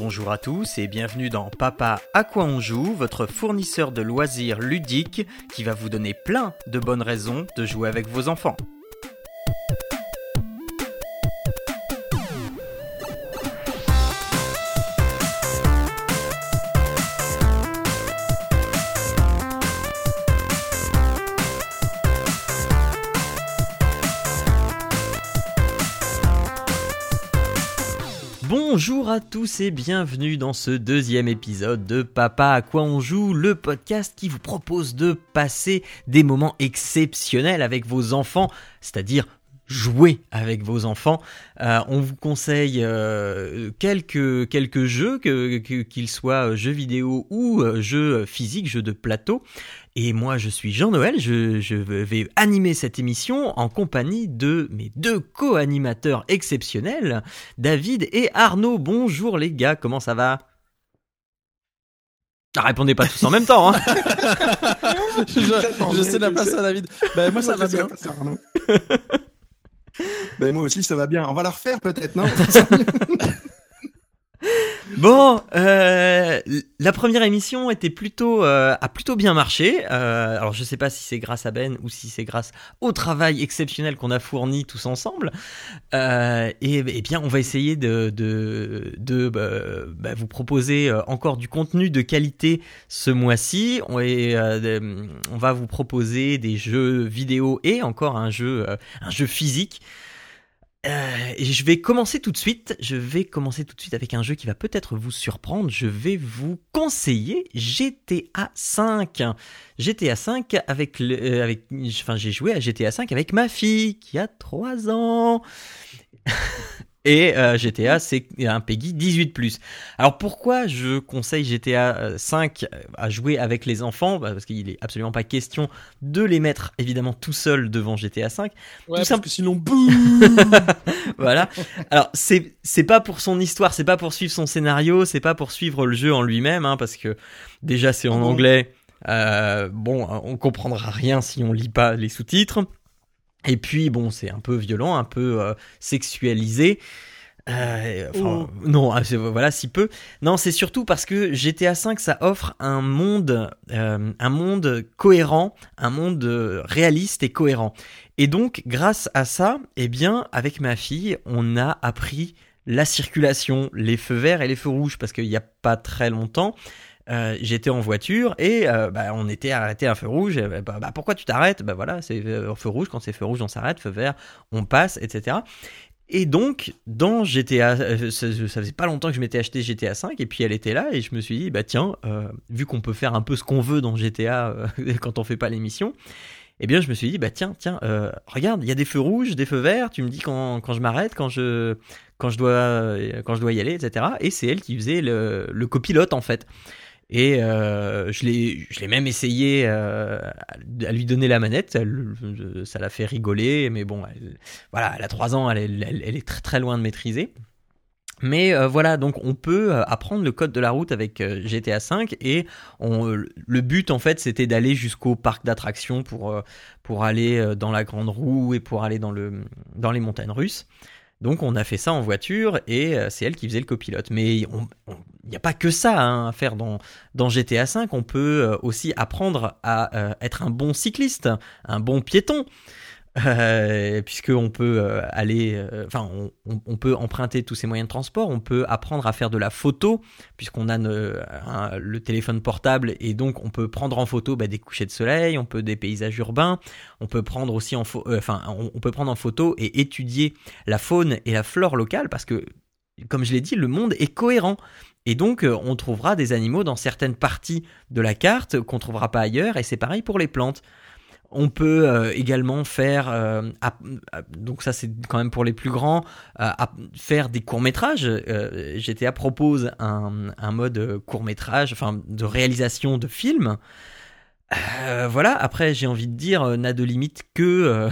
Bonjour à tous et bienvenue dans Papa à quoi on joue, votre fournisseur de loisirs ludiques qui va vous donner plein de bonnes raisons de jouer avec vos enfants. Tous et bienvenue dans ce deuxième épisode de Papa à quoi on joue, le podcast qui vous propose de passer des moments exceptionnels avec vos enfants, c'est-à-dire jouer avec vos enfants. Euh, on vous conseille euh, quelques, quelques jeux, qu'ils que, soient jeux vidéo ou euh, jeux physiques, jeux de plateau. Et moi, je suis Jean-Noël, je, je, vais animer cette émission en compagnie de mes deux co-animateurs exceptionnels, David et Arnaud. Bonjour les gars, comment ça va? Ah, répondez pas tous en même temps. Hein. je, je sais la place à David. Ben, moi, ça va bien. ben, moi aussi, ça va bien. On va la refaire peut-être, non? Bon, euh, la première émission était plutôt euh, a plutôt bien marché. Euh, alors je sais pas si c'est grâce à Ben ou si c'est grâce au travail exceptionnel qu'on a fourni tous ensemble. et, eh bien, on va essayer de de, de bah, bah, vous proposer encore du contenu de qualité ce mois-ci. On, on va vous proposer des jeux vidéo et encore un jeu un jeu physique. Euh, je vais commencer tout de suite. Je vais commencer tout de suite avec un jeu qui va peut-être vous surprendre. Je vais vous conseiller GTA 5. GTA 5 avec le, euh, avec, enfin j'ai joué à GTA 5 avec ma fille qui a 3 ans. Et euh, GTA, c'est un Peggy 18+. Alors pourquoi je conseille GTA 5 euh, à jouer avec les enfants? Bah, Parce qu'il est absolument pas question de les mettre évidemment tout seul devant GTA 5. Ouais, tout parce que sinon, boum Voilà. Alors c'est c'est pas pour son histoire, c'est pas pour suivre son scénario, c'est pas pour suivre le jeu en lui-même, hein, parce que déjà c'est en anglais. Euh, bon, on comprendra rien si on lit pas les sous-titres. Et puis bon, c'est un peu violent, un peu euh, sexualisé. Euh, enfin, non, ah, voilà, si peu. Non, c'est surtout parce que GTA V, ça offre un monde, euh, un monde cohérent, un monde réaliste et cohérent. Et donc, grâce à ça, eh bien, avec ma fille, on a appris la circulation, les feux verts et les feux rouges, parce qu'il n'y a pas très longtemps, euh, j'étais en voiture et euh, bah, on était arrêté à un feu rouge. Bah, bah, pourquoi tu t'arrêtes? Bah voilà, c'est euh, feu rouge. Quand c'est feu rouge, on s'arrête. Feu vert, on passe, etc. Et donc, dans GTA, ça, faisait pas longtemps que je m'étais acheté GTA 5 et puis elle était là et je me suis dit, bah tiens, vu qu'on peut faire un peu ce qu'on veut dans GTA quand on fait pas l'émission, eh bien je me suis dit, bah tiens, tiens, regarde, il y a des feux rouges, des feux verts, tu me dis quand, quand je m'arrête, quand je, quand, je dois, quand je dois y aller, etc. Et c'est elle qui faisait le copilote en fait. Et euh, je l'ai même essayé euh, à lui donner la manette. ça l'a fait rigoler, mais bon, elle, voilà, elle a 3 ans, elle, est très très loin de maîtriser. Mais euh, voilà, donc on peut euh, apprendre le code de la route avec euh, GTA 5 et on, le but en fait c'était d'aller jusqu'au parc d'attractions pour, pour aller dans la grande roue et pour aller dans, le, dans les montagnes russes. Donc on a fait ça en voiture et euh, c'est elle qui faisait le copilote. Mais il n'y a pas que ça hein, à faire dans, dans GTA V. On peut euh, aussi apprendre à euh, être un bon cycliste, un bon piéton euh, puisqu'on peut euh, aller, euh, enfin, on, peut emprunter tous ces moyens de transport, on peut apprendre à faire de la photo, puisqu'on a le téléphone portable et donc on peut prendre en photo bah, des couchers de soleil, on peut des paysages urbains, on peut prendre aussi en, euh, enfin, on, peut prendre en photo et étudier la faune et la flore locale, parce que, comme je l'ai dit, le monde est cohérent. Et donc, on trouvera des animaux dans certaines parties de la carte qu'on trouvera pas ailleurs, et c'est pareil pour les plantes. On peut euh, également faire, euh, donc ça c'est quand même pour les plus grands, euh, faire des courts métrages. GTA propose un, un mode court métrage, enfin de réalisation de films. voilà. Après, j'ai envie de dire, n'a de limite que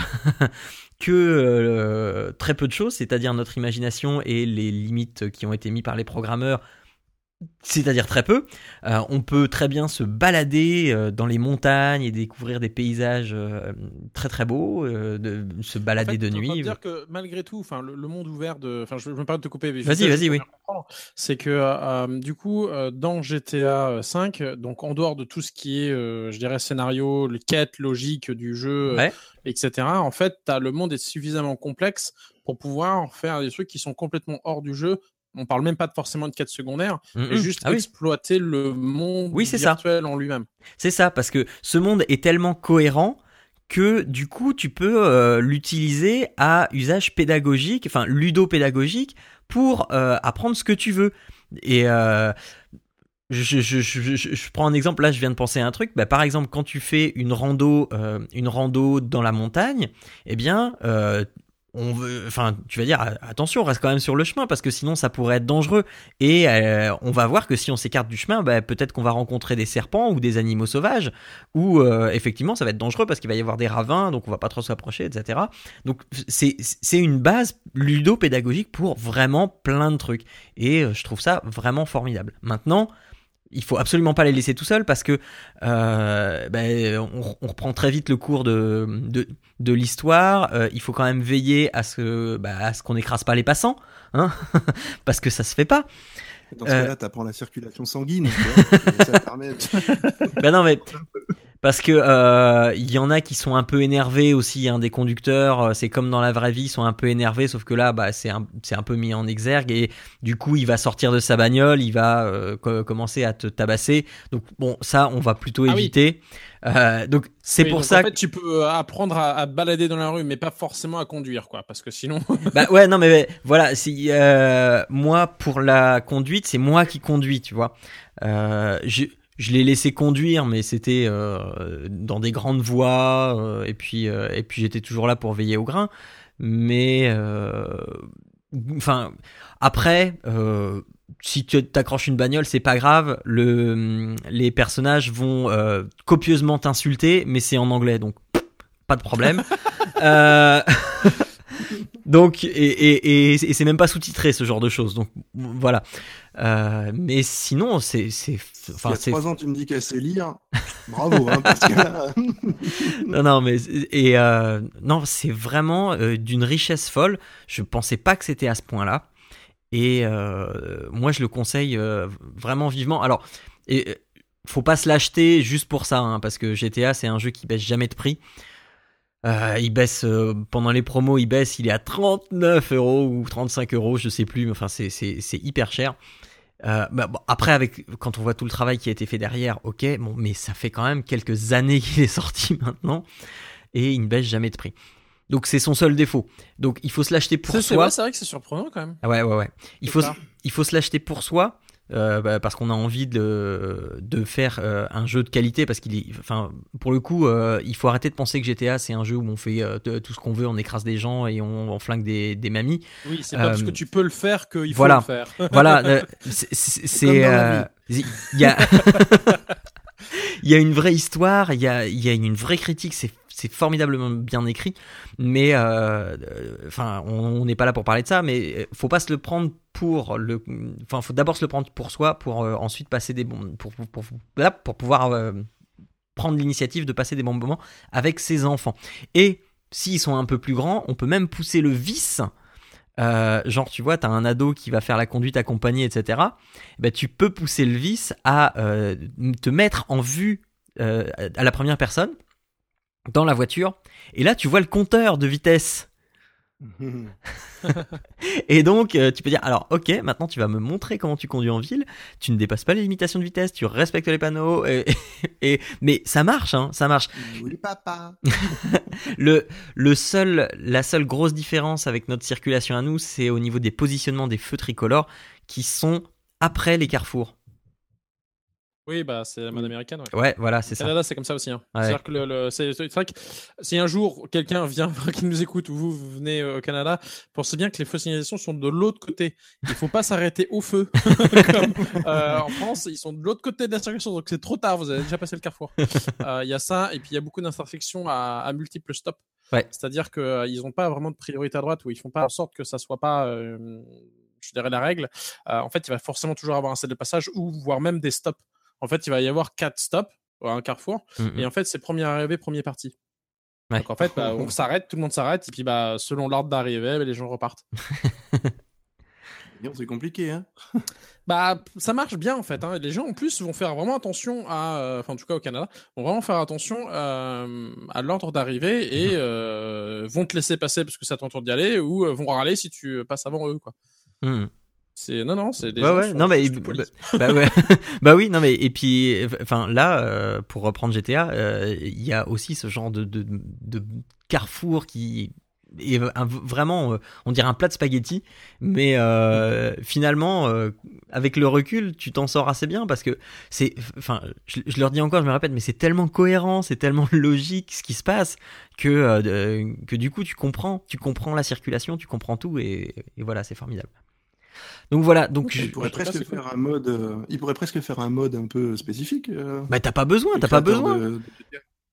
que très peu de choses, c'est-à-dire notre imagination et les limites qui ont été mises par les programmeurs c'est-à-dire très peu. Euh, on peut très bien se balader euh, dans les montagnes et découvrir des paysages euh, très très beaux, de, se balader de nuit. dire que malgré tout, enfin le, monde ouvert de, enfin je, me permets de te couper. Vas-y, vas-y, oui. c'est que du coup, dans GTA 5, donc en dehors de tout ce qui est, je dirais, scénario, quête logique du jeu, Ouais. etc., en fait, t'as- le monde est suffisamment complexe pour pouvoir faire des trucs qui sont complètement hors du jeu. On parle même pas de forcément de quête secondaire, Mm, mais mm. juste Ah oui. exploiter le monde Oui, c'est ça. virtuel en lui-même. C'est ça, parce que ce monde est tellement cohérent que du coup tu peux euh, l'utiliser à usage pédagogique, enfin ludo-pédagogique, pour euh, apprendre ce que tu veux. Et euh, je, je, je, je, je prends un exemple, là je viens de penser à un truc, bah, par exemple quand tu fais une rando, une rando dans la montagne, eh bien... On veut, enfin, tu vas dire attention, reste quand même sur le chemin parce que sinon ça pourrait être dangereux. Et euh, on va voir que si on s'écarte du chemin, bah, peut-être qu'on va rencontrer des serpents ou des animaux sauvages, ou euh, effectivement ça va être dangereux parce qu'il va y avoir des ravins, donc on va pas trop s'approcher, etc. Donc c'est c'est une base ludo-pédagogique pour vraiment plein de trucs. Et euh, je trouve ça vraiment formidable. Maintenant, il faut absolument pas les laisser tout seuls parce que euh, ben, on, on reprend très vite le cours de, de, de l'histoire. Euh, il faut quand même veiller à ce, bah, à ce qu'on n'écrase pas les passants, hein parce que ça se fait pas. Dans ce Euh. cas-là, t'apprends la circulation sanguine. tu vois, et ça permet. Ben non mais parce que euh, il y en a qui sont un peu énervés aussi, hein, des conducteurs. euh, C'est comme dans la vraie vie, ils sont un peu énervés, sauf que là, bah, c'est un, c'est un peu mis en exergue et du coup, il va sortir de sa bagnole, il va euh, co- commencer à te tabasser. Donc bon, ça, on va plutôt Ah oui. éviter. Euh, donc c'est Oui, pour donc, ça. En fait, tu peux euh, apprendre à, à balader dans la rue, mais pas forcément à conduire, quoi, parce que sinon. Bah ouais, non mais, mais voilà, si euh, moi pour la conduite, c'est moi qui conduis, tu vois. Euh, je je l'ai laissé conduire, mais c'était euh, dans des grandes voies, euh, et puis euh, et puis j'étais toujours là pour veiller au grain. Mais euh, enfin après. Euh, si tu t'accroches une bagnole, c'est pas grave. Le, les personnages vont euh, copieusement t'insulter, mais c'est en anglais, donc pas de problème. donc, et, et, et, et c'est même pas sous-titré ce genre de choses. Donc voilà. Euh, mais sinon, c'est, c'est, enfin, il y a trois ans, tu me dis qu'elle sait lire. Bravo, hein, parce que là, non, non, mais et euh, non, c'est vraiment euh, d'une richesse folle. Je pensais pas que c'était à ce point-là. Et moi, je le conseille vraiment vivement. Alors, et, faut pas se l'acheter juste pour ça, hein, parce que GTA, c'est un jeu qui baisse jamais de prix. Euh, il baisse euh, pendant les promos, il baisse, il est à 39 euros ou 35 euros, je sais plus, mais enfin c'est c'est c'est hyper cher. Euh, bah, bon, après avec quand on voit tout le travail qui a été fait derrière, ok, bon, mais ça fait quand même quelques années qu'il est sorti maintenant et il ne baisse jamais de prix. Donc c'est son seul défaut. Donc il faut se l'acheter pour C'est c'est soi. vrai, c'est vrai que c'est surprenant quand même. Ah Ouais ouais ouais. Il faut il faut se l'acheter pour soi. Euh, bah, parce qu'on a envie de, de faire euh, un jeu de qualité parce qu'il est enfin pour le coup euh, il faut arrêter de penser que GTA c'est un jeu où on fait tout ce qu'on veut on écrasse des gens et on, on flingue des, des mamies Oui, c'est pas parce que tu peux le faire qu'il faut voilà. le faire. voilà c'est- il y a il y a une vraie histoire il y a il y a une vraie critique c'est c'est formidablement bien écrit mais euh, enfin on n'est pas là pour parler de ça mais euh, faut pas se le prendre pour le enfin faut d'abord se le prendre pour soi pour euh, ensuite passer des bons pour pour, pour, pouvoir prendre l'initiative de passer des bons moments avec ses enfants. Et s'ils sont un peu plus grands on peut même pousser le vice genre tu vois t'as un ado qui va faire la conduite accompagnée etc ben, tu peux pousser le vice à te mettre en vue à la première personne dans la voiture et là tu vois le compteur de vitesse et donc euh, tu peux dire alors ok maintenant tu vas me montrer comment tu conduis en ville tu ne dépasses pas les limitations de vitesse tu respectes les panneaux et, et- mais ça marche hein ça marche oui, papa. le, le seul, la seule grosse différence avec notre circulation à nous, c'est au niveau des positionnements des feux tricolores qui sont après les carrefours. Oui, bah c'est la mode américaine. Ouais. Ouais, voilà, c'est ça. Canada, c'est comme ça aussi. Hein. Ouais. C'est-à-dire que le, le- c'est c'est vrai que si un jour quelqu'un vient qui nous écoute ou vous, vous venez euh, au Canada, pensez bien que les feux de signalisation sont de l'autre côté. Il faut pas s'arrêter au feu. Comme, euh, en France, ils sont de l'autre côté de la circulation, donc c'est trop tard. Vous avez déjà passé le carrefour. Euh, Il y a ça, et puis il y a beaucoup d'intersections à, à multiples stops. Ouais. C'est-à-dire qu'ils n'ont pas vraiment de priorité à droite, ou ils font pas en sorte que ça soit pas. euh, je dirais la règle. Euh, en fait, il va forcément toujours avoir un set de passage ou voire même des stops. En fait, il va y avoir quatre stops à un carrefour. Mhm. Et en fait, c'est premier arrivé, premier parti. Ouais. Donc en fait, bah, on s'arrête, tout le monde s'arrête, et puis bah, selon l'ordre d'arrivée, bah, les gens repartent. C'est compliqué, hein Bah, ça marche bien en fait. Hein. Les gens en plus vont faire vraiment attention à, euh, enfin en tout cas au Canada, vont vraiment faire attention euh, à l'ordre d'arrivée et euh, vont te laisser passer parce que ça t'entend d'y aller ou vont râler si tu passes avant eux quoi. Hmm. C'est non non, c'est des Ouais, gens ouais, non, mais, bah, bah ouais. bah oui, non, mais, et puis, enfin, là, euh, pour reprendre GTA, euh, il y a aussi ce genre de, de, de carrefour qui est un- vraiment, euh, on dirait un plat de spaghettis, mais euh, finalement, avec le recul, tu t'en sors assez bien parce que c'est, enfin, je, je leur dis encore, je me répète, mais c'est tellement cohérent, c'est tellement logique ce qui se passe que, que du coup, tu comprends, tu comprends la circulation, tu comprends tout et, et voilà, c'est formidable. Donc voilà, donc je- Il pourrait presque faire un mode. euh, il pourrait presque faire un mode un peu spécifique. euh, bah t'as pas besoin, t'as pas besoin. de-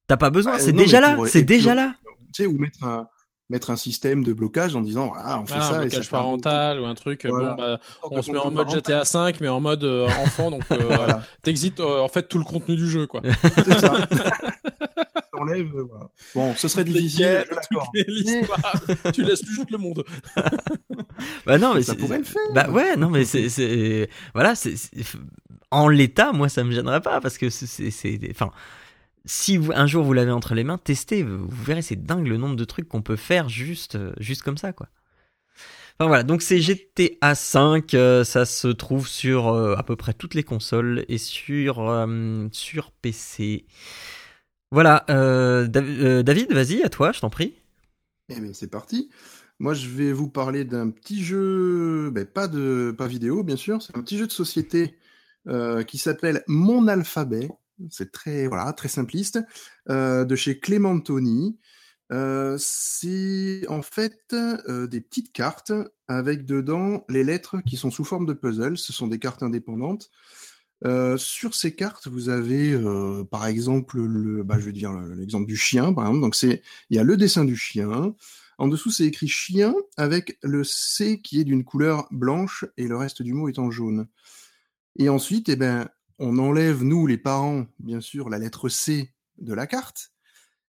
T'as pas besoin, Bah, c'est déjà là, c'est déjà là. Tu sais, ou mettre un mettre un système de blocage en disant voilà, on fait Ah, ça un et ça blocage parental ou un truc. Voilà. Bon, bah, on se met en mode parental. GTA 5 mais en mode euh, enfant donc euh, Voilà, t'exites euh, en fait tout le contenu du jeu quoi. c'est ça. T'enlèves, euh, voilà. Bon, ce serait difficile, l'histoire, tu laisses juste le monde. Bah non, mais Ça pourrait le faire. Bah ouais, non, mais c'est, voilà, c'est, en l'état, moi, ça me gênerait pas parce que c'est, enfin, si vous, un jour vous l'avez entre les mains, testez, vous, vous verrez, c'est dingue le nombre de trucs qu'on peut faire juste, euh, juste comme ça, quoi. Enfin voilà, donc c'est GTA 5, euh, ça se trouve sur euh, à peu près toutes les consoles et sur euh, sur PC. Voilà, euh, euh, David, vas-y, à toi, je t'en prie. Eh bien, c'est parti. Moi, je vais vous parler d'un petit jeu, ben, pas de, pas vidéo, bien sûr. C'est un petit jeu de société euh, qui s'appelle Mon Alphabet. C'est très, voilà, très simpliste, de chez Clementoni. Euh, c'est en fait des petites cartes avec dedans les lettres qui sont sous forme de puzzle. Ce sont des cartes indépendantes. Sur ces cartes, vous avez par exemple le, bah, je dire le- l'exemple du chien, par exemple. Donc c'est, il y a le dessin du chien. En dessous, c'est écrit chien avec le C qui est d'une couleur blanche et le reste du mot est en jaune. Et ensuite, eh ben, on enlève nous les parents, bien sûr, la lettre C de la carte.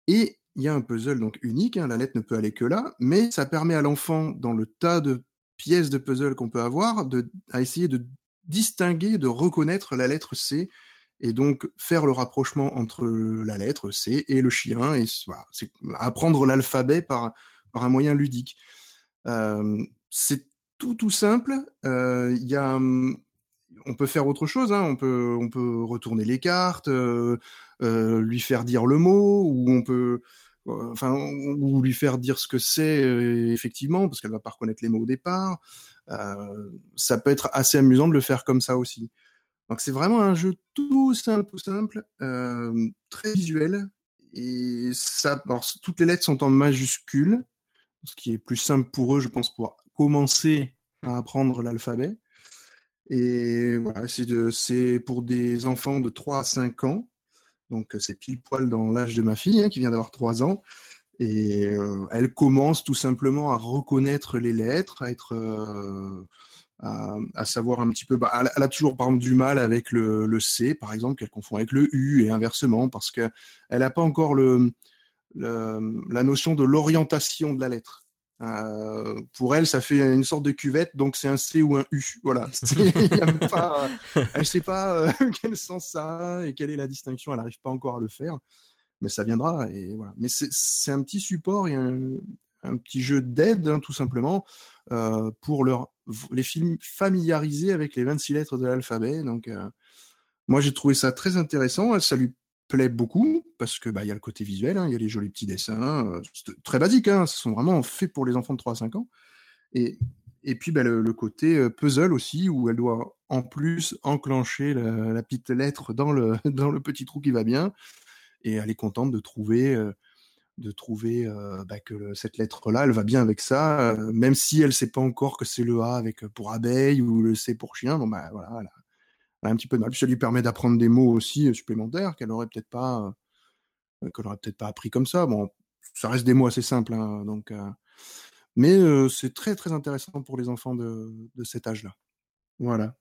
Et il y a un puzzle donc unique. hein, la lettre ne peut aller que là, mais ça permet à l'enfant, dans le tas de pièces de puzzle qu'on peut avoir, de, à essayer de distinguer, de reconnaître la lettre C et donc faire le rapprochement entre la lettre C et le chien et c'est apprendre l'alphabet par, par un moyen ludique. Euh, c'est tout tout simple. Euh, Il y a, on peut faire autre chose. Hein. On peut on peut retourner les cartes, euh, lui faire dire le mot, ou on peut enfin ou lui faire dire ce que c'est effectivement parce qu'elle va pas reconnaître les mots au départ. Ça peut être assez amusant de le faire comme ça aussi. Donc c'est vraiment un jeu tout simple, simple, euh, très visuel. Et ça, toutes les lettres sont en majuscules, ce qui est plus simple pour eux, je pense, pour commencer à apprendre l'alphabet. Et voilà, c'est de- pour des enfants de 3 à 5 ans. Donc c'est pile poil dans l'âge de ma fille, hein, qui vient d'avoir 3 ans. Et euh, elle commence tout simplement à reconnaître les lettres, à être euh, à, à savoir un petit peu. Bah, elle, a- elle a toujours par exemple du mal avec le, le C, par exemple, qu'elle confond avec le U et inversement, parce que elle n'a pas encore le, le- la notion de l'orientation de la lettre. Euh, pour elle, ça fait une sorte de cuvette, donc c'est un C ou un U. Voilà. Pas, elle ne sait pas quel sens ça a et quelle est la distinction. Elle n'arrive pas encore à le faire, mais ça viendra. Et voilà. Mais c'est un petit support et un, petit jeu d'aide, hein, tout simplement, euh, pour les films familiariser avec les 26 lettres de l'alphabet. Donc, euh, moi, j'ai trouvé ça très intéressant. Ça lui plaît beaucoup parce que bah, y a le côté visuel, hein, il y a les jolis petits dessins, euh, c'est très basique, hein, ce sont vraiment faits pour les enfants de 3 à 5 ans. Et, et puis bah, le, le côté euh, puzzle aussi, où elle doit en plus enclencher la, la petite lettre dans le, dans le petit trou qui va bien, et elle est contente de trouver, euh, de trouver euh, bah, que cette lettre-là, elle va bien avec ça, euh, même si elle sait pas encore que c'est le A avec pour abeille ou le C pour chien. Bon bah voilà, elle a, un petit peu de mal. Puis ça lui permet d'apprendre des mots aussi supplémentaires qu'elle aurait peut-être pas, qu'elle aurait peut-être pas appris comme ça. Bon, ça reste des mots assez simples, hein, donc. mais c'est très très intéressant pour les enfants de, de cet âge-là. Voilà,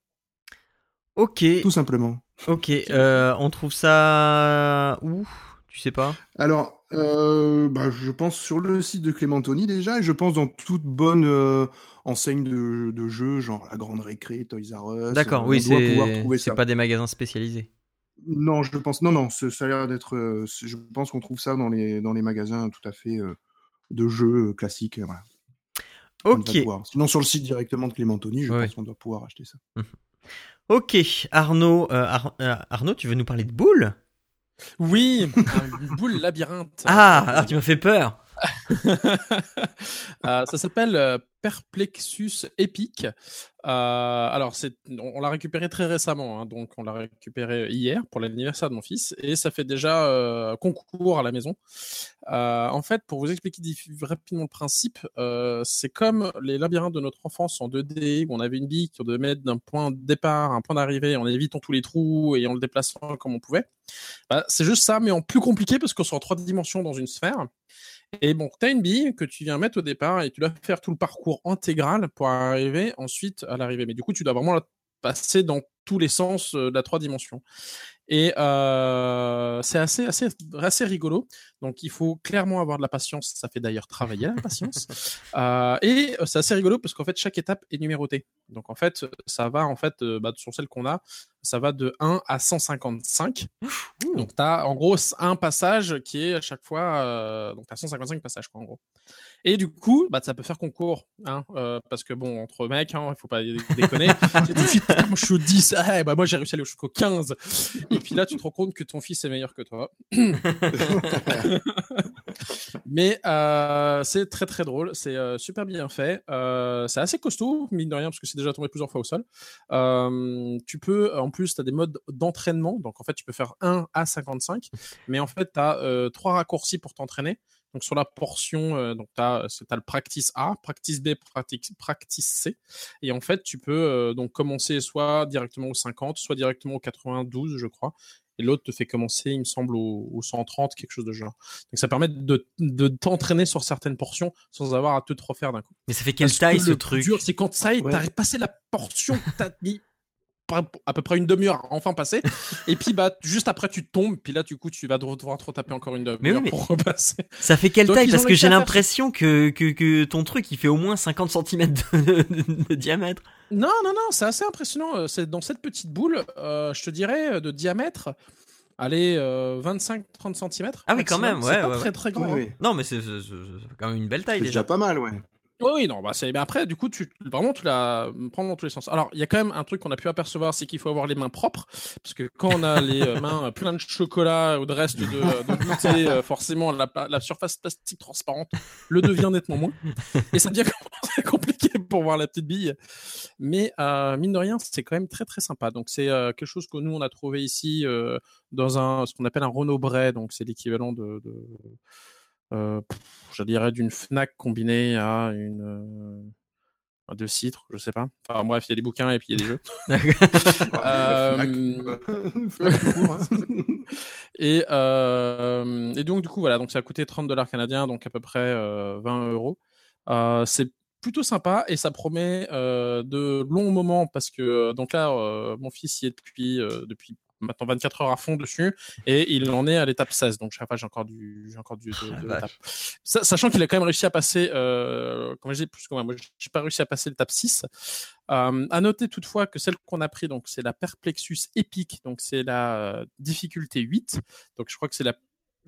Ok, tout simplement. ok. Euh, on trouve ça où? Tu sais pas? Alors, euh, bah, je pense sur le site de Clémentoni déjà, et je pense dans toute bonne euh, enseigne de, de jeux, genre la Grande Récré, Toys R Us. D'accord, oui, c'est pas des magasins spécialisés. Non, je pense. Non, non, ça a l'air d'être. je pense qu'on trouve ça dans les dans les magasins tout à fait de jeux classiques. Voilà. Ok, Sinon, sur le site directement de Clémentoni, je Ouais. pense qu'on doit pouvoir acheter ça. Ok. Arnaud, euh, Ar- euh, Arnaud, tu veux nous parler de boules? Oui, une boule labyrinthe. Ah, alors tu m'as fait peur. Euh, ça s'appelle euh, Perplexus Epic. Euh, alors, on, l'a récupéré très récemment, hein, donc on l'a récupéré hier pour l'anniversaire de mon fils, et ça fait déjà concours à la maison. En fait, pour vous expliquer rapidement le principe, c'est comme les labyrinthes de notre enfance en 2D, où on avait une bille qu'on devait mettre d'un point de départ à un point d'arrivée, en évitant tous les trous et en le déplaçant comme on pouvait. Bah, c'est juste ça, mais en plus compliqué parce qu'on est en trois dimensions dans une sphère. Et bon, tu as une bille que tu viens mettre au départ et tu dois faire tout le parcours intégral pour arriver ensuite à l'arrivée. Mais du coup, tu dois vraiment la passer dans tous les sens euh, de la trois dimensions. Et euh, c'est assez, assez, assez rigolo. Donc, il faut clairement avoir de la patience. Ça fait d'ailleurs travailler la patience. Euh, et c'est assez rigolo parce qu'en fait, chaque étape est numérotée. Donc, en fait, ça va, en fait, euh, bah, sur celle qu'on a, ça va de 1 à 155. Donc, tu as en gros un passage qui est à chaque fois. Donc, tu as 155 passages, quoi, en gros. Et du coup, bah, ça peut faire concours. Hein, euh, parce que, bon, entre mecs, il hein, faut pas dé- déconner. De suite, moi, je suis au 10. Ah, bah, moi, j'ai réussi à aller jusqu'au 15. Et puis là, tu te rends compte que ton fils est meilleur que toi. Mais euh, c'est très très drôle, c'est euh, super bien fait, euh, c'est assez costaud, mine de rien, parce que c'est déjà tombé plusieurs fois au sol. Euh, tu peux, en plus, tu as des modes d'entraînement, donc en fait, tu peux faire 1 à 55, mais en fait, tu as euh, trois raccourcis pour t'entraîner. Donc sur la portion, euh, donc tu as, le practice A, practice B, practice, practice C. Et en fait, tu peux euh, donc commencer soit directement au 50, soit directement au 92, je crois et l'autre te fait commencer, il me semble, au, au 130, quelque chose de genre. Donc ça permet de, de t'entraîner sur certaines portions sans avoir à te refaire d'un coup. Mais ça fait quelle Parce taille que ce le truc? dur, c'est quand ça y est, Ouais. t'as passé la portion que t'as mis à peu près une demi-heure à enfin passer, et puis bah juste après tu tombes, puis là du coup tu vas devoir te retaper encore une demi-heure oui, pour repasser. Ça fait quelle Donc, taille Parce que j'ai l'impression que, que, que ton truc il fait au moins 50 cm de, de- de diamètre. Non, non, non, c'est assez impressionnant. Euh, C'est dans cette petite boule, euh, je te dirais, euh, de diamètre, allez, euh, 25-30 cm. Ah oui, quand même, ouais, C'est pas ouais, très très grand. Ouais, hein. Non, mais c'est quand même une belle taille déjà pas mal, ouais. Oui, oui, non, bah c'est. Mais après, du coup, tu vraiment tu la prends dans tous les sens. Alors, il y a quand même un truc qu'on a pu apercevoir, c'est qu'il faut avoir les mains propres, parce que quand on a les euh, mains pleines de chocolat ou de reste de, de goûter, euh, forcément la, la surface plastique transparente le devient nettement moins, et ça devient compliqué pour voir la petite bille. Mais euh, mine de rien, c'est quand même très très sympa. Donc c'est euh, quelque chose que nous on a trouvé ici euh, dans un ce qu'on appelle un Renault Bray, donc c'est l'équivalent de, de euh, pff, je dirais d'une Fnac combinée à une euh, à deux citres, je sais pas. Enfin bref, il y a des bouquins et puis il y a des jeux. Euh, Et, euh, et donc du coup voilà, donc ça a coûté 30 dollars canadiens, donc à peu près euh, 20 euros. Euh, c'est plutôt sympa et ça promet euh, de longs moments parce que euh, donc là euh, mon fils y est depuis euh, depuis maintenant 24 heures à fond dessus et il en est à l'étape 16 donc j'ai encore du j'ai encore du de, la de vache. l'étape. Sa- sachant qu'il a quand même réussi à passer euh, comme je dis plus que moi moi j'ai pas réussi à passer l'étape 6 euh, à noter toutefois que celle qu'on a pris donc c'est la Perplexus Epic donc c'est la euh, difficulté 8 donc je crois que c'est la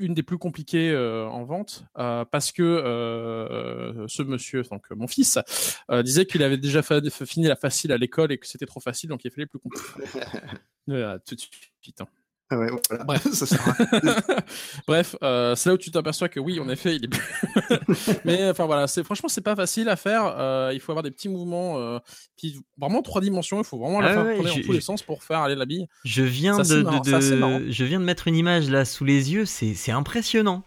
une des plus compliquées euh, en vente euh, parce que euh, ce monsieur, donc mon fils, disait qu'il avait déjà fini la facile à l'école et que c'était trop facile, donc il fallait plus compliqué. Tout de suite. hein. Ah ouais, voilà. Bref. ça sert à rien. Bref, euh, c'est là où tu t'aperçois que oui, en effet, il est plus. Mais enfin voilà, c'est franchement c'est pas facile à faire. euh, il faut avoir des petits mouvements, euh, puis vraiment trois dimensions. Il faut vraiment la Ah faire ouais, tourner dans tous les sens pour faire aller la bille. Je viens Ça, de, je viens de mettre une image là sous les yeux. C'est c'est impressionnant.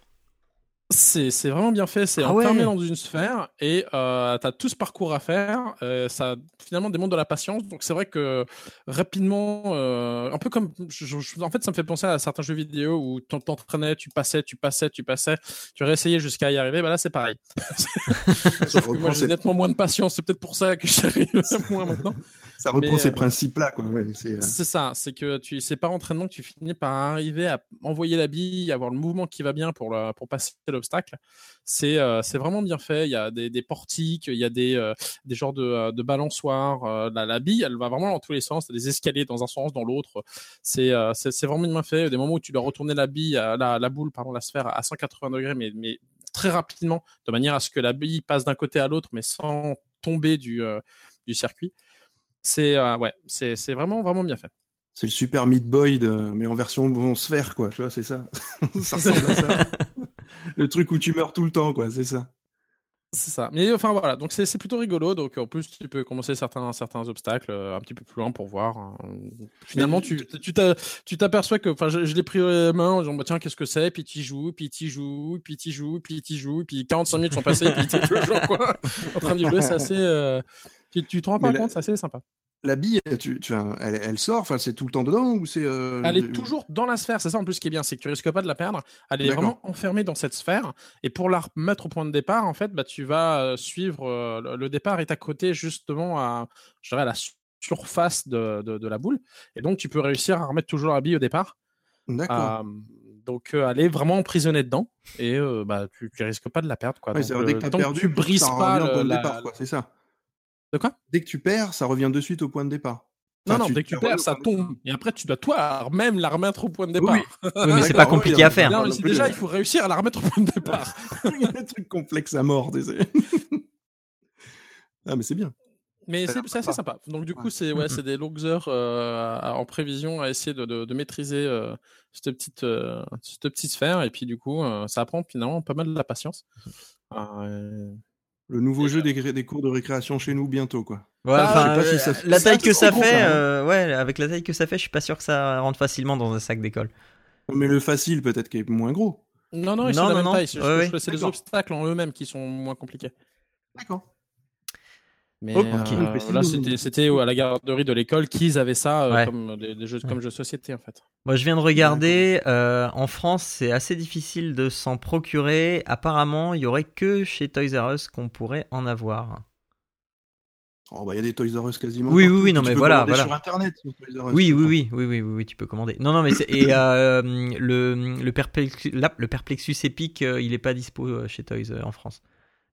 C'est vraiment bien fait. C'est Ah ouais. enfermé dans une sphère et euh, tu as tout ce parcours à faire. Euh, ça finalement demande de la patience. Donc c'est vrai que rapidement, euh, un peu comme. je- je- en fait, ça me fait penser à certains jeux vidéo où tu t'entraînais, tu passais, tu passais, tu passais, tu réessayais jusqu'à y arriver. Bah là, c'est pareil. Ça Sauf que moi, j'ai nettement moins de patience. C'est peut-être pour ça que j'arrive moins maintenant. Ça reprend ces euh, principes-là, quoi. Ouais, c'est, euh, C'est ça, c'est que tu, c'est par entraînement que tu finis par arriver à envoyer la bille, avoir le mouvement qui va bien pour, le- pour passer l'obstacle. C'est euh, c'est vraiment bien fait. Il y a des, des portiques, il y a des, des genres de, de balançoires. la, la bille, elle va vraiment dans tous les sens. T'as des escaliers dans un sens, dans l'autre. C'est c'est vraiment bien fait. Des moments où tu dois retourner la bille, la, la boule, pardon, la sphère à 180 degrés, mais, mais très rapidement, de manière à ce que la bille passe d'un côté à l'autre, mais sans tomber du, euh, du circuit. C'est euh, ouais, c'est c'est vraiment vraiment bien fait. c'est le super Meat Boy, de- mais en version en sphère, quoi. Tu vois, c'est ça. ça ressemble à ça. Le truc où tu meurs tout le temps, quoi. C'est ça. C'est ça. Mais enfin voilà, donc c'est c'est plutôt rigolo. Donc en plus, tu peux commencer certains, certains obstacles euh, un petit peu plus loin pour voir. hein. Finalement, tu tu t'a- tu t'aperçois que, enfin, je, je l'ai pris les mains en disant, bah, tiens, qu'est-ce que c'est? Puis tu joues, puis tu joues, puis tu joues, puis tu joues, puis 45 minutes sont passées, puis tu es toujours quoi, en train de jouer. C'est assez. euh, Tu, tu te rends pas Mais la- compte, c'est assez sympa. La bille, tu, tu, elle, elle sort, enfin, c'est tout le temps dedans ou c'est. euh, Elle est toujours dans la sphère, c'est ça en plus qui est bien, c'est que tu risques pas de la perdre. Elle est vraiment enfermée dans cette sphère. Et pour la remettre au point de départ, en fait, bah, tu vas euh, suivre. euh, le- le départ est à côté, justement, à, je dirais, à la su- surface de, de, de la boule. Et donc, tu peux réussir à remettre toujours la bille au départ. D'accord. Euh, donc, elle est vraiment emprisonnée dedans. Et bah, tu, tu risques pas de la perdre. Quoi. Ouais, Donc, que t'as tant perdu, tu brises pas le- la- départ, quoi. C'est ça. De quoi? Dès que tu perds, ça revient de suite au point de départ. Non, non, dès que tu perds, ça tombe. Et après, tu dois toi-même la remettre au point de départ. Oui. Oui, mais c'est pas compliqué oui, à faire. non, Non, plus, déjà, ouais. il faut réussir à la remettre au point de départ. Il y a un truc complexe à mort, désolé. ah, mais c'est bien. Mais c'est assez sympa. sympa. Donc du coup, Ouais. c'est ouais, c'est des longues heures euh, à- en prévision à essayer de, de, de maîtriser euh, cette petite euh, cette petite sphère et puis du coup, euh, ça apprend finalement pas mal de la patience. Le nouveau jeu des, des cours de récréation chez nous bientôt, quoi. Ouais, enfin, je sais pas si ça- la taille que ça fait, ça, euh, ouais, avec la taille que ça fait, je suis pas sûr que ça rentre facilement dans un sac d'école. Mais le facile, peut-être, qui est moins gros. Non, non, ils Non, sont de la non, même non. taille. C'est Ouais, que ouais. c'est les obstacles en eux-mêmes qui sont moins compliqués. D'accord. Mais euh, là, c'était à la garderie de l'école qu'ils avaient ça euh, Ouais. comme des, des jeux comme jeux de société en fait. Moi, je viens de regarder. euh, en France, c'est assez difficile de s'en procurer. Apparemment, il y aurait que chez Toys R Us qu'on pourrait en avoir. Oh, bah, il y a des Toys R Us quasiment. Oui, oui, partout. oui, non, Tu mais peux voilà, commander voilà. sur Internet, sur Toys R Us. Oui, oui, oui, oui, oui, oui, oui, tu peux commander. Non, non, mais c'est- et euh, le le Perplexus, là, le Perplexus Epic, euh, il est pas dispo chez Toys euh, en France.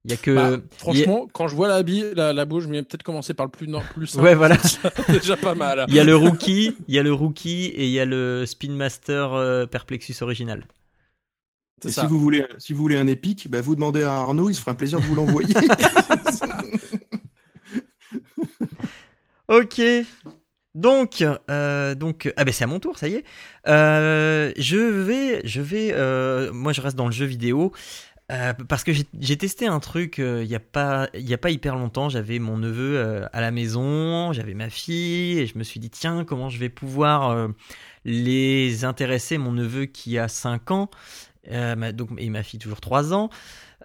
Il y a que. Bah, a- franchement, quand je vois la, bille, la, la bouche, je vais peut-être commencer par le plus nord, plus simple. Ouais, voilà. C'est déjà pas mal. Il y a le rookie, il y a le rookie et il y a le Spin Master euh, Perplexus original. Et si vous voulez, si vous voulez un épique, bah, vous demandez à Arnaud, il se fera un plaisir de vous l'envoyer. Ok. Donc, euh, donc, ah ben c'est à mon tour, ça y est. Euh, je vais, je vais, euh, moi je reste dans le jeu vidéo euh, parce que j'ai- testé un truc euh, il y a pas, a pas hyper longtemps. J'avais mon neveu euh, à la maison, j'avais ma fille et je me suis dit tiens comment je vais pouvoir les intéresser. Mon neveu qui a 5 ans, donc et ma fille toujours 3 ans.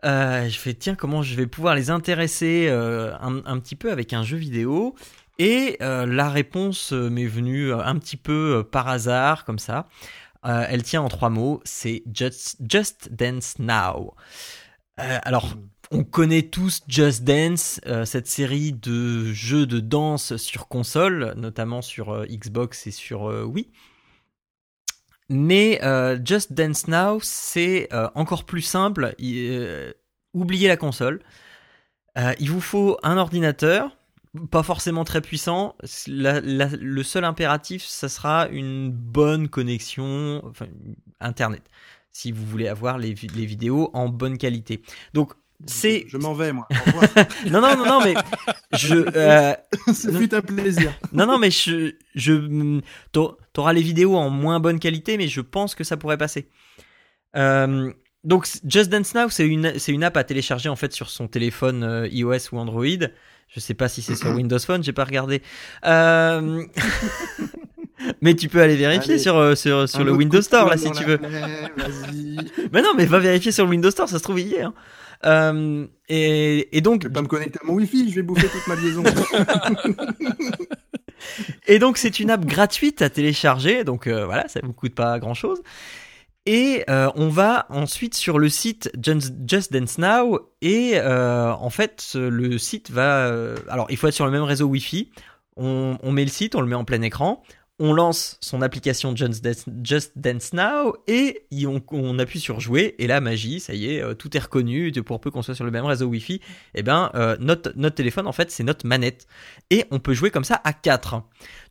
Je fais tiens comment je vais pouvoir les intéresser un, petit peu avec un jeu vidéo? Et la réponse m'est venue un petit peu par hasard comme ça Euh, elle tient en trois mots c'est just, Just Dance Now Euh, alors on connaît tous Just Dance, euh, cette série de jeux de danse sur console, notamment sur Xbox et sur Wii. Mais Just Dance Now, c'est encore plus simple. Oubliez la console. Il vous faut un ordinateur, pas forcément très puissant. La- la- le seul impératif, ça sera une bonne connexion enfin, Internet, si vous voulez avoir les, vi- les vidéos en bonne qualité. Donc, c'est... Je m'en vais, moi. Non, non, non, non, mais je... euh, Ce fut un plaisir. non, non, mais je, je, t'au- t'auras les vidéos en moins bonne qualité, mais je pense que ça pourrait passer. Euh, donc, Just Dance Now, c'est une, c'est une app à télécharger en fait sur son téléphone euh, iOS ou Android. Je sais pas si c'est sur Windows Phone, j'ai pas regardé. Euh, mais tu peux aller vérifier Allez. sur, euh, sur, sur Un le Windows Store là si tu veux. Mais non, mais va vérifier sur le Windows Store, ça se trouve hier. Euh, et, et donc, Je vais pas me connecter à mon Wi-Fi, je vais bouffer toute ma liaison. Et donc c'est une app gratuite à télécharger, donc euh, voilà, ça vous coûte pas grand chose. Et euh, on va ensuite sur le site Just Dance Now et euh, en fait le site va, euh, alors il faut être sur le même réseau Wi-Fi. on, met le site, on le met en plein écran, on lance son application Just Dance, Now et on, appuie sur jouer et là magie, ça y est, tout est reconnu pour peu qu'on soit sur le même réseau Wi-Fi. Et ben notre notre téléphone en fait c'est notre manette et on peut jouer comme ça à 4.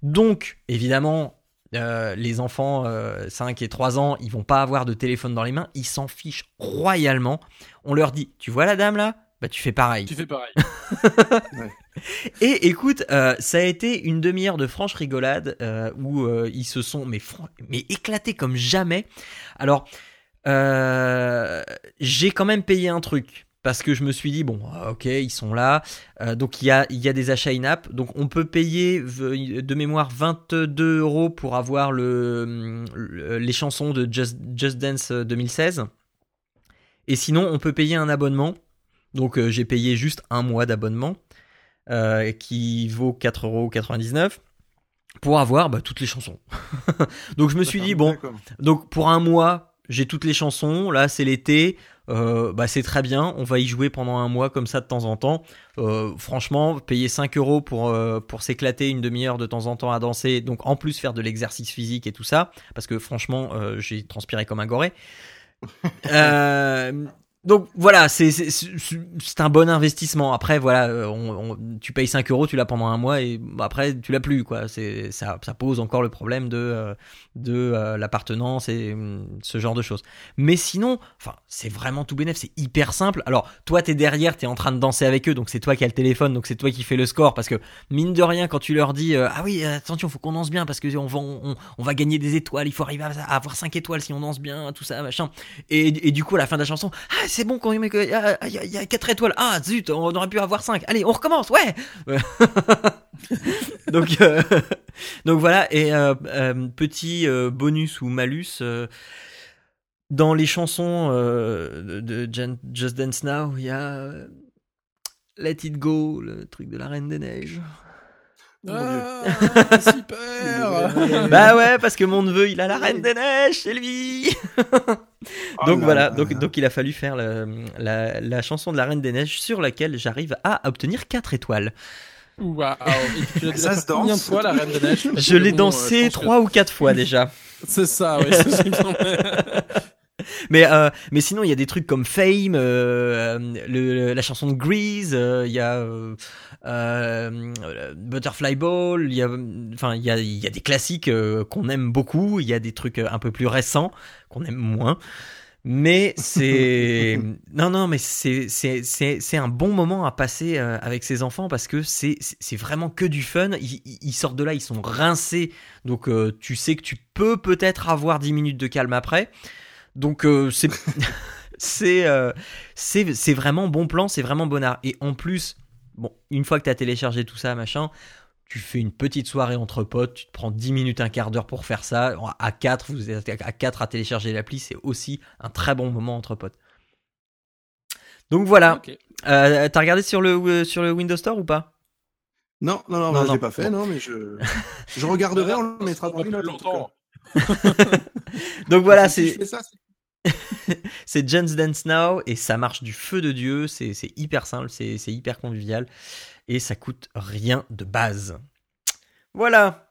Donc évidemment euh, les enfants euh, 5 et 3 ans, ils vont pas avoir de téléphone dans les mains, ils s'en fichent royalement. On leur dit, tu vois la dame là? Bah tu fais pareil. Tu fais pareil. Et écoute, euh, ça a été une demi-heure de franche rigolade euh, où euh, ils se sont mais, mais éclatés comme jamais. Alors, euh, j'ai quand même payé un truc parce que je me suis dit bon, ah, ok, ils sont là, Euh, donc il y a y a des achats in-app, donc on peut payer de mémoire 22 euros pour avoir le, le- les chansons de Just Just Dance 2016. Et sinon, on peut payer un abonnement. Donc euh, j'ai payé juste un mois d'abonnement euh, qui vaut 4,99€ pour avoir bah, toutes les chansons. donc je me suis dit, bon, donc pour un mois, j'ai toutes les chansons, là c'est l'été, euh, bah, c'est très bien, on va y jouer pendant un mois comme ça de temps en temps. Euh, franchement, payer 5 euros pour, euh, pour s'éclater une demi-heure de temps en temps à danser, donc en plus faire de l'exercice physique et tout ça, parce que franchement, j'ai transpiré comme un goré. Donc voilà, c'est c'est- un bon investissement. Après voilà, euh, on, on- tu payes 5 euros, tu l'as pendant un mois et après tu l'as plus quoi. C'est ça, ça pose encore le problème de euh, de euh, l'appartenance et hum, ce genre de choses. Mais sinon, enfin c'est vraiment tout bénef, c'est hyper simple. Alors toi t'es derrière, t'es en train de danser avec eux, donc c'est toi qui as le téléphone, donc c'est toi qui fais le score parce que mine de rien quand tu leur dis ah oui attention faut qu'on danse bien parce que on va on, va gagner des étoiles, il faut arriver à, à avoir 5 étoiles si on danse bien, tout ça machin. Et, et du coup, à la fin de la chanson, ah, c'est bon quand il y a, il y a- il y a 4 étoiles. Ah, zut, on aurait pu avoir 5. Allez, on recommence, ouais donc, euh, donc voilà, et euh, euh, petit euh, bonus ou malus. euh, dans les chansons euh, de, Just Dance Now, il y a Let It Go, le truc de la Reine des Neiges. Ah, super bah ouais, parce que mon neveu, il a la Reine des Neiges chez lui. Oh donc là voilà, là donc, là. donc il a fallu faire le- la, la chanson de la Reine des Neiges sur laquelle j'arrive à obtenir 4 étoiles. Waouh Ça se danse. combien de fois la Reine des Neiges Je l'ai bon, euh, dansé je pense que- 3 ou 4 fois déjà. C'est ça, oui. Mais, euh, mais sinon, il y a des trucs comme Fame, euh, le, la chanson de Grease, euh, il y a euh, euh, Butterfly Ball, il y a, enfin, il y a, il y a des classiques euh, qu'on aime beaucoup, il y a des trucs euh, un peu plus récents qu'on aime moins. Mais c'est non non mais c'est c'est c'est c'est un bon moment à passer euh, avec ses enfants parce que c'est c'est vraiment que du fun. Ils, sortent de là, ils sont rincés, donc euh, tu sais que tu peux peut-être avoir 10 minutes de calme après. Donc euh, c'est c'est euh, c'est c'est vraiment bon plan, c'est vraiment bon art. Et en plus, bon, une fois que tu as téléchargé tout ça, machin, tu fais une petite soirée entre potes, tu te prends 10 minutes, un quart d'heure pour faire ça. À 4, vous êtes à 4 à télécharger l'appli, c'est aussi un très bon moment entre potes. Donc voilà, euh, t'as regardé sur le euh, sur le Windows Store ou pas? Non, non, non, Non, bah, je l'ai pas fait, non, mais je, je regarderai, on le mettra dans les notes. longtemps. Donc voilà, Si c'est je fais ça, c'est- Just Dance Now et ça marche du feu de Dieu. C'est hyper simple, c'est c'est hyper convivial et ça coûte rien de base. Voilà.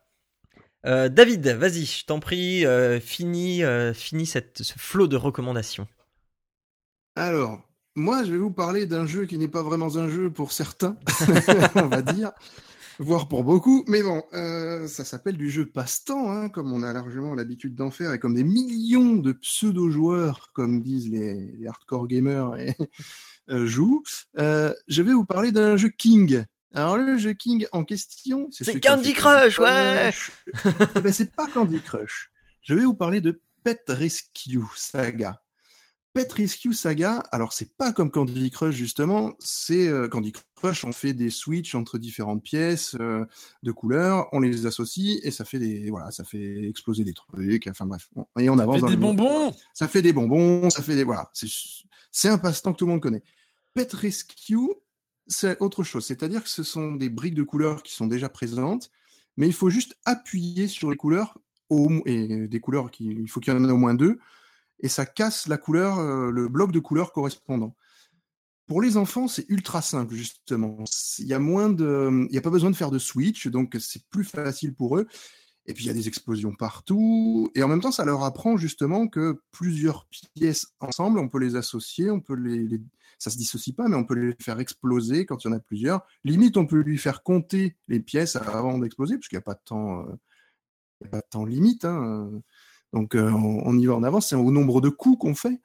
Euh, David, vas-y, je t'en prie, euh, finis, euh, finis cette, ce flot de recommandations. Alors, moi, je vais vous parler d'un jeu qui n'est pas vraiment un jeu pour certains, on va dire, voire pour beaucoup. Mais bon, euh, ça s'appelle du jeu passe-temps, hein, comme on a largement l'habitude d'en faire, et comme des millions de pseudo-joueurs, comme disent les, les hardcore gamers, et, euh, jouent. Euh, je vais vous parler d'un jeu King. Alors le jeu King en question, C'est a Candy Crush, ouais. Eh ben, c'est pas Candy Crush. Je vais vous parler de Pet Rescue Saga. Pet Rescue Saga, alors c'est pas comme Candy Crush justement, c'est euh, Candy Crush, on fait des switches entre différentes pièces euh, de couleurs, on les associe et ça fait des voilà, ça fait exploser des trucs, enfin bref, et on avance Et dans des monde. bonbons Ça fait des bonbons, ça fait des voilà, c'est c'est un passe-temps que tout le monde connaît. Pet Rescue, c'est autre chose, c'est-à-dire que ce sont des briques de couleurs qui sont déjà présentes, mais il faut juste appuyer sur les couleurs au, et des couleurs qui il faut qu'il y en ait au moins deux et ça casse la couleur, euh, le bloc de couleurs correspondant. pour les enfants, c'est ultra simple, justement. Il y a a pas besoin de faire de switch, donc c'est plus facile pour eux. Et puis il y a des explosions partout. Et en même temps, ça leur apprend justement que plusieurs pièces ensemble, on peut les associer, on peut les, ça se dissocie pas, mais on peut les faire exploser quand il y en a plusieurs. Limite, on peut lui faire compter les pièces avant d'exploser, parce qu'il n'y a pas de temps, euh, pas de temps limite. Hein. Donc euh, on, y va en avance, c'est au nombre de coups qu'on fait.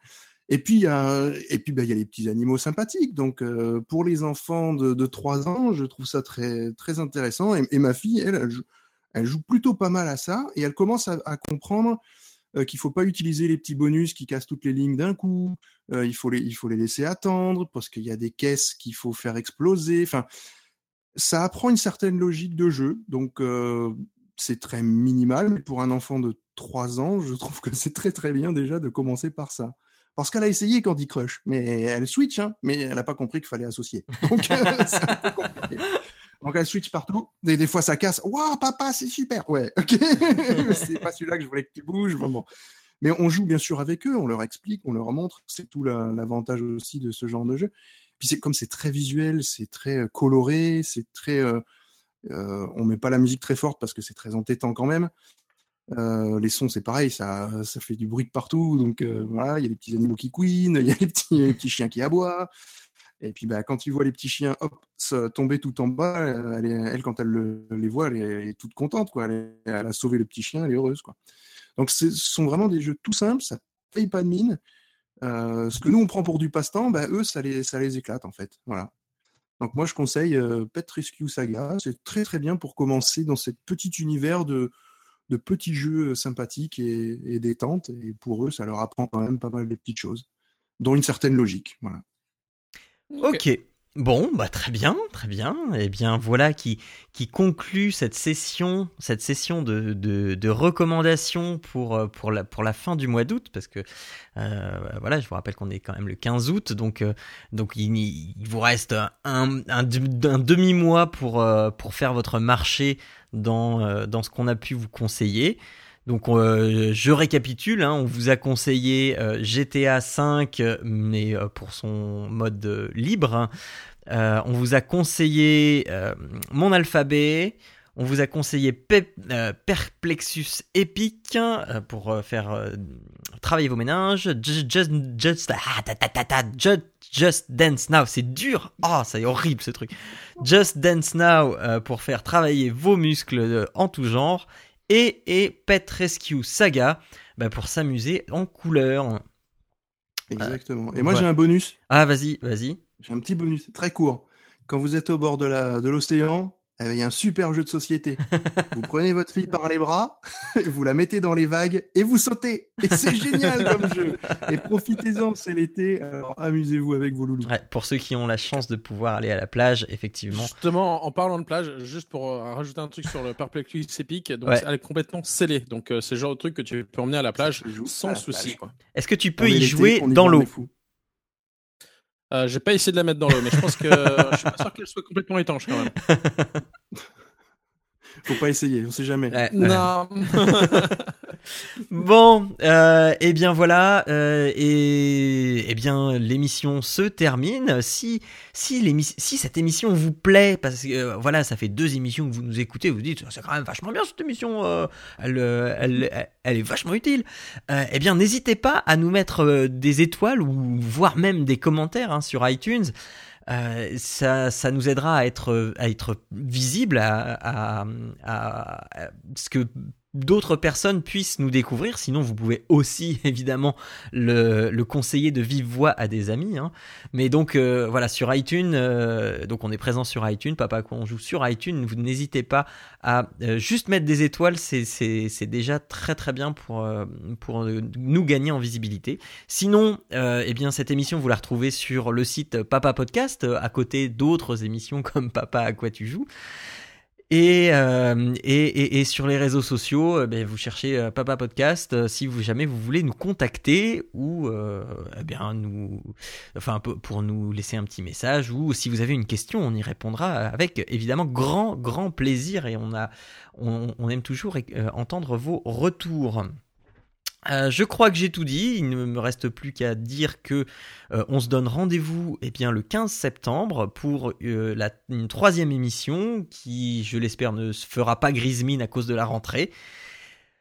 Et puis, il y a, il y a les petits animaux sympathiques. Donc, euh, pour les enfants de, de 3 ans, je trouve ça très, très intéressant. Et, ma fille, elle, joue, elle plutôt pas mal à ça. Et elle commence à, comprendre euh, qu'il faut pas utiliser les petits bonus qui cassent toutes les lignes d'un coup. Euh, il, faut les, il faut les laisser attendre parce qu'il y a des caisses qu'il faut faire exploser. Enfin, ça apprend une certaine logique de jeu. Donc, c'est très minimal. Mais pour un enfant de 3 ans, je trouve que c'est très, très bien déjà de commencer par ça. Parce qu'elle a essayé Candy Crush, mais elle switch, hein, mais elle n'a pas compris qu'il fallait associer. Donc, euh. Donc elle switch partout. Des, des fois ça casse. Waouh, papa, c'est super. Ouais, ok. c'est pas celui-là que je voulais que tu bouges. Mais on joue bien sûr avec eux, on leur explique, on leur montre. C'est tout l'avantage aussi de ce genre de jeu. Puis comme c'est très visuel, c'est très euh, coloré, c'est très. Euh, euh, on met pas la musique très forte parce que c'est très entêtant quand même. Euh, les sons, c'est pareil, ça, ça fait du bruit de partout. Donc euh, voilà, il y a les petits animaux qui couinent, il y a les petits, les petits chiens qui aboient. Et puis bah, quand tu vois les petits chiens hop, tomber tout en bas, elle, quand elle le, les voit, elle est, toute contente. Quoi. Elle, a sauvé le petit chien, elle est heureuse. Quoi. Donc ce sont vraiment des jeux tout simples, ça paye pas de mine. Euh, ce que nous on prend pour du passe-temps, bah, eux ça les, ça les éclate en fait. Voilà. Donc moi je conseille euh, Pet Rescue Saga, c'est très très bien pour commencer dans cet petit univers de, de petits jeux sympathiques et, et détente. Et pour eux, ça leur apprend quand même pas mal de petites choses, dont une certaine logique. Voilà. Ok. Bon, bah très bien, très bien. Et eh bien voilà qui, qui conclut cette session, cette session de, de, de recommandations pour, pour, la, pour la fin du mois d'août, parce que euh, voilà, je vous rappelle qu'on est quand même le 15 août, donc, euh, donc il, il, vous reste un, un, un demi-mois pour, euh, pour faire votre marché dans, euh, dans ce qu'on a pu vous conseiller. Donc euh, je récapitule, hein, on vous a conseillé euh, GTA 5, mais euh, pour son mode libre. Hein. on vous a conseillé Mon Alphabet. On vous a conseillé Pe Perplexus Epic pour faire travailler vos ménages. Just, just, just, just, just Dance Now, c'est dur. Ah, oh, c'est horrible ce truc. Just Dance Now pour faire travailler vos muscles en tout genre et, et Pet Rescue Saga bah, pour s'amuser en couleur. Exactement. Et moi j'ai un bonus. Ah vas-y, vas-y. J'ai un petit bonus très court. Quand vous êtes au bord de l'océan, il y a un super jeu de société. vous prenez votre fille par les bras, vous la mettez dans les vagues et vous sautez. Et c'est génial comme jeu. Et profitez-en, c'est l'été. Alors amusez-vous avec vos loulous. Ouais, pour ceux qui ont la chance de pouvoir aller à la plage, effectivement. Justement, en parlant de plage, juste pour euh, rajouter un truc sur le Perplexus Epic, donc ouais. elle est complètement scellée. Donc euh, c'est le genre de truc que tu peux emmener à la plage sans souci. Est-ce que tu peux y jouer dans l'eau euh, j'ai pas essayé de la mettre dans l'eau, mais je pense que je suis pas sûr qu'elle soit complètement étanche quand même. Faut pas essayer, on sait jamais. Ouais. Non. bon, euh, et eh bien voilà, euh, et eh bien l'émission se termine. Si si, si cette émission vous plaît, parce que euh, voilà, ça fait deux émissions que vous nous écoutez, vous dites c'est quand même vachement bien cette émission, euh, elle, elle, elle, elle, est vachement utile. eh bien n'hésitez pas à nous mettre des étoiles ou voire même des commentaires hein, sur iTunes. Euh, ça, ça nous aidera à être, à être visible, à, à, à, à ce que d'autres personnes puissent nous découvrir. Sinon, vous pouvez aussi évidemment le, le conseiller de vive voix à des amis. Hein. Mais donc euh, voilà, sur iTunes, euh, donc on est présent sur iTunes, Papa qu'on joue sur iTunes. Vous n'hésitez pas à euh, juste mettre des étoiles, c'est déjà très très bien pour euh, pour nous gagner en visibilité. Sinon, eh bien cette émission vous la retrouvez sur le site Papa Podcast à côté d'autres émissions comme Papa à quoi tu joues. Et, euh, et, et, et, sur les réseaux sociaux, euh, ben, vous cherchez euh, Papa Podcast euh, si vous jamais vous voulez nous contacter ou euh, eh bien nous, enfin pour nous laisser un petit message ou si vous avez une question, on y répondra avec évidemment grand grand plaisir et on a on, on aime toujours entendre vos retours. Euh, je crois que j'ai tout dit. Il ne me reste plus qu'à dire que euh, on se donne rendez-vous eh bien le 15 septembre pour euh, la, une troisième émission qui, je l'espère, ne se fera pas grise mine à cause de la rentrée.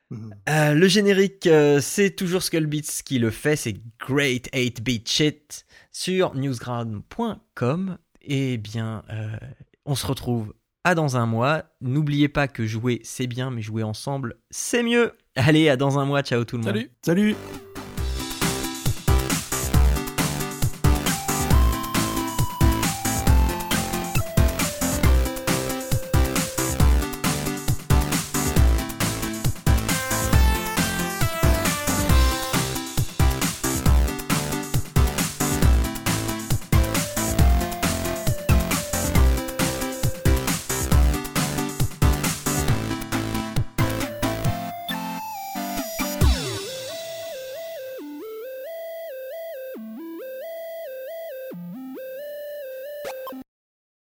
Mhm. Le générique, c'est toujours Skullbeats qui le fait, c'est Great 8-Bit Shit sur newsground.com. Et bien, euh, on se retrouve à dans un mois. N'oubliez pas que jouer c'est bien, mais jouer ensemble c'est mieux. Allez, à dans un mois, ciao tout le monde. Salut. Salut